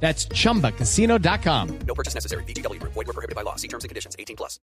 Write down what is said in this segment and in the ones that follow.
That's chumbacasino.com. No purchase necessary. BGW. Void were prohibited by law. See terms and conditions. 18 plus.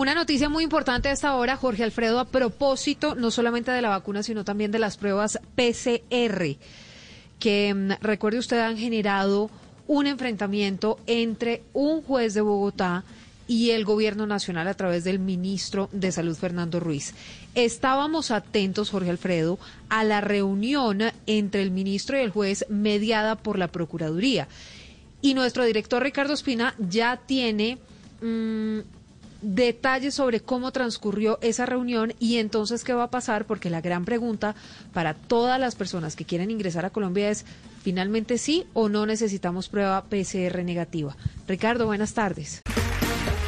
Una noticia muy importante a esta hora, Jorge Alfredo, a propósito no solamente de la vacuna, sino también de las pruebas PCR, que mm, recuerde usted han generado un enfrentamiento entre un juez de Bogotá y el gobierno nacional a través del ministro de Salud, Fernando Ruiz. Estábamos atentos, Jorge Alfredo, a la reunión entre el ministro y el juez mediada por la Procuraduría. Y nuestro director Ricardo Espina ya tiene mm, detalles sobre cómo transcurrió esa reunión y entonces qué va a pasar, porque la gran pregunta para todas las personas que quieren ingresar a Colombia es, ¿finalmente sí o no necesitamos prueba PCR negativa? Ricardo, buenas tardes.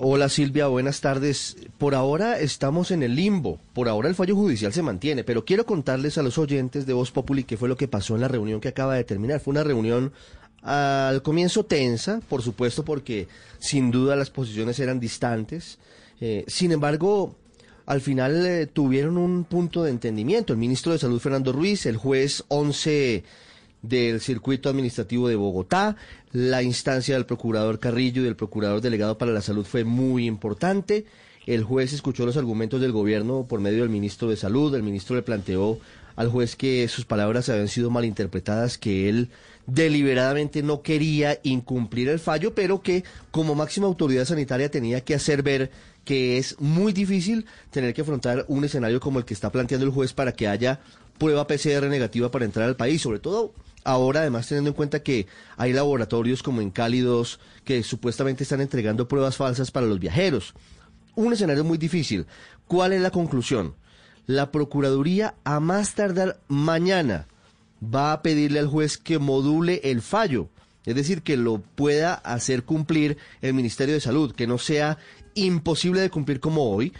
Hola Silvia, buenas tardes. Por ahora estamos en el limbo. Por ahora el fallo judicial se mantiene, pero quiero contarles a los oyentes de Voz Populi qué fue lo que pasó en la reunión que acaba de terminar. Fue una reunión al comienzo tensa, por supuesto, porque sin duda las posiciones eran distantes. Eh, sin embargo, al final eh, tuvieron un punto de entendimiento. El ministro de Salud, Fernando Ruiz, el juez 11 del circuito administrativo de Bogotá. La instancia del procurador Carrillo y del procurador delegado para la salud fue muy importante. El juez escuchó los argumentos del gobierno por medio del ministro de salud. El ministro le planteó al juez que sus palabras habían sido malinterpretadas, que él deliberadamente no quería incumplir el fallo, pero que como máxima autoridad sanitaria tenía que hacer ver que es muy difícil tener que afrontar un escenario como el que está planteando el juez para que haya prueba PCR negativa para entrar al país, sobre todo ahora además teniendo en cuenta que hay laboratorios como en Cálidos que supuestamente están entregando pruebas falsas para los viajeros. Un escenario muy difícil. ¿Cuál es la conclusión? La Procuraduría a más tardar mañana va a pedirle al juez que module el fallo, es decir, que lo pueda hacer cumplir el Ministerio de Salud, que no sea imposible de cumplir como hoy,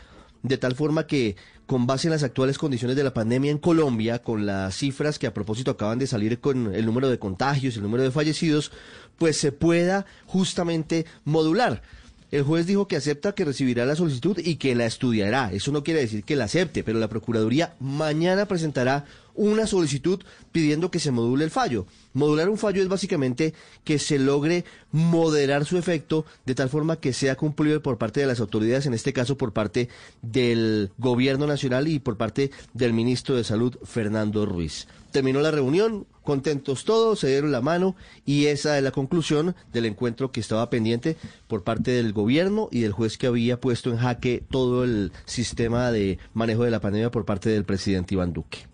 de tal forma que con base en las actuales condiciones de la pandemia en Colombia, con las cifras que a propósito acaban de salir con el número de contagios, el número de fallecidos, pues se pueda justamente modular. El juez dijo que acepta que recibirá la solicitud y que la estudiará. Eso no quiere decir que la acepte, pero la Procuraduría mañana presentará una solicitud pidiendo que se module el fallo. Modular un fallo es básicamente que se logre moderar su efecto de tal forma que sea cumplido por parte de las autoridades, en este caso por parte del Gobierno Nacional y por parte del Ministro de Salud, Fernando Ruiz. Terminó la reunión, contentos todos, se dieron la mano y esa es la conclusión del encuentro que estaba pendiente por parte del gobierno y del juez que había puesto en jaque todo el sistema de manejo de la pandemia por parte del presidente Iván Duque.